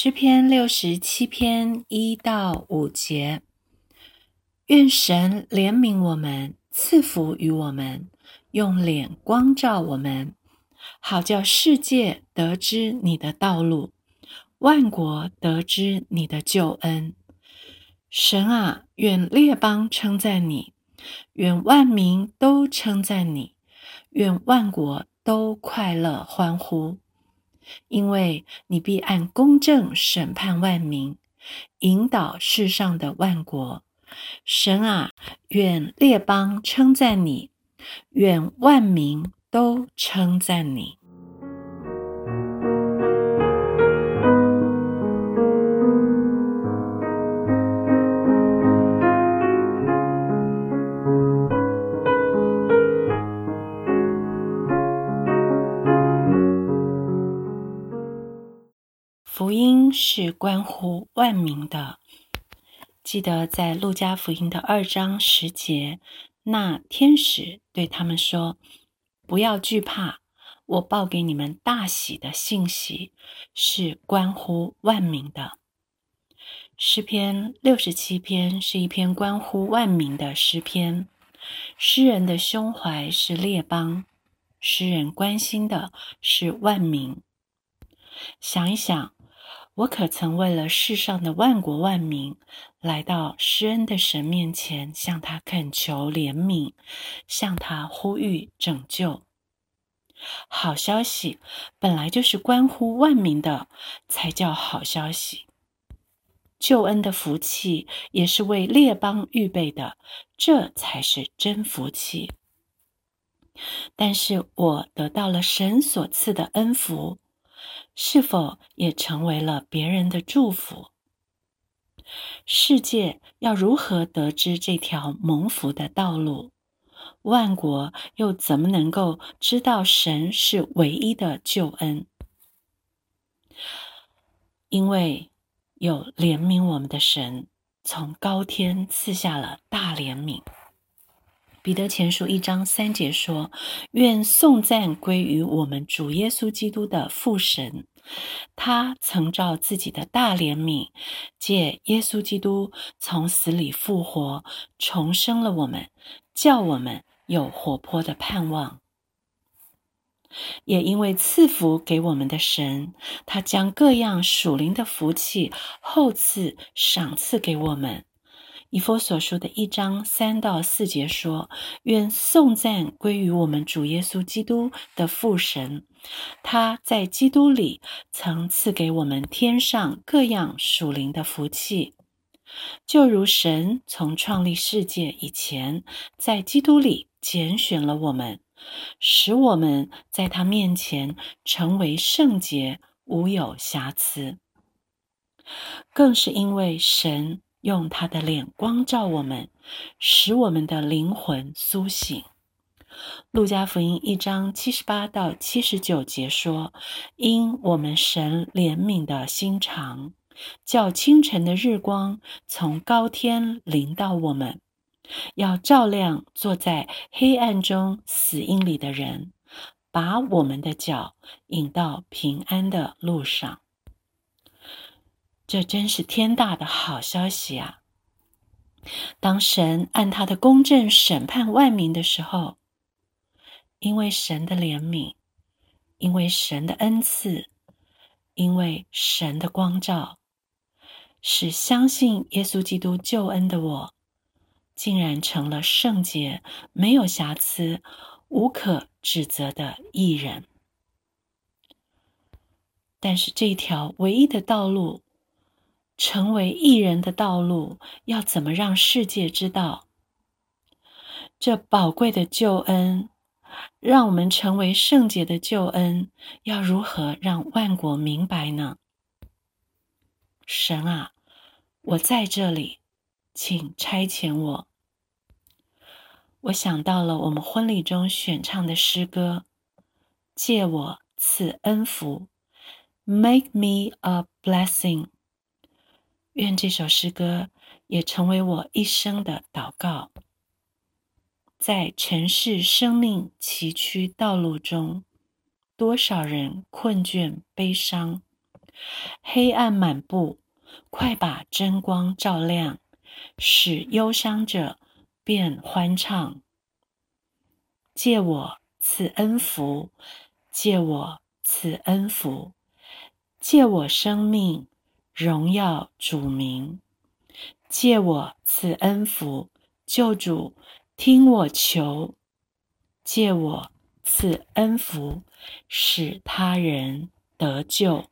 诗篇六十七篇一到五节，愿神怜悯我们，赐福于我们，用脸光照我们，好叫世界得知你的道路，万国得知你的救恩。神啊，愿列邦称赞你，愿万民都称赞你，愿万国都快乐欢呼。因为你必按公正审判万民，引导世上的万国。神啊，愿列邦称赞你，愿万民都称赞你。福音是关乎万民的。记得在路加福音的二章十节，那天使对他们说：“不要惧怕，我报给你们大喜的信息，是关乎万民的。”诗篇六十七篇是一篇关乎万民的诗篇。诗人的胸怀是列邦，诗人关心的是万民。想一想。我可曾为了世上的万国万民，来到施恩的神面前，向他恳求怜悯，向他呼吁拯救。好消息本来就是关乎万民的，才叫好消息。救恩的福气也是为列邦预备的，这才是真福气。但是我得到了神所赐的恩福。是否也成为了别人的祝福？世界要如何得知这条蒙福的道路？万国又怎么能够知道神是唯一的救恩？因为有怜悯我们的神，从高天赐下了大怜悯。彼得前书一章三节说：“愿颂赞归于我们主耶稣基督的父神，他曾照自己的大怜悯，借耶稣基督从死里复活，重生了我们，叫我们有活泼的盼望。也因为赐福给我们的神，他将各样属灵的福气厚赐赏赐给我们。”以佛所说的一章三到四节说：“愿颂赞归于我们主耶稣基督的父神，他在基督里曾赐给我们天上各样属灵的福气，就如神从创立世界以前，在基督里拣选了我们，使我们在他面前成为圣洁，无有瑕疵。更是因为神。”用他的脸光照我们，使我们的灵魂苏醒。路加福音一章七十八到七十九节说：“因我们神怜悯的心肠，叫清晨的日光从高天临到我们，要照亮坐在黑暗中死荫里的人，把我们的脚引到平安的路上。”这真是天大的好消息啊！当神按他的公正审判万民的时候，因为神的怜悯，因为神的恩赐，因为神的光照，使相信耶稣基督救恩的我，竟然成了圣洁、没有瑕疵、无可指责的艺人。但是这条唯一的道路。成为艺人的道路要怎么让世界知道？这宝贵的救恩，让我们成为圣洁的救恩，要如何让万国明白呢？神啊，我在这里，请差遣我。我想到了我们婚礼中选唱的诗歌：“借我赐恩福，Make me a blessing。”愿这首诗歌也成为我一生的祷告。在尘世生命崎岖道路中，多少人困倦悲伤，黑暗满布，快把真光照亮，使忧伤者变欢畅。借我赐恩福，借我赐恩福，借我生命荣耀主名。借我赐恩福，救主听我求。借我赐恩福，使他人得救。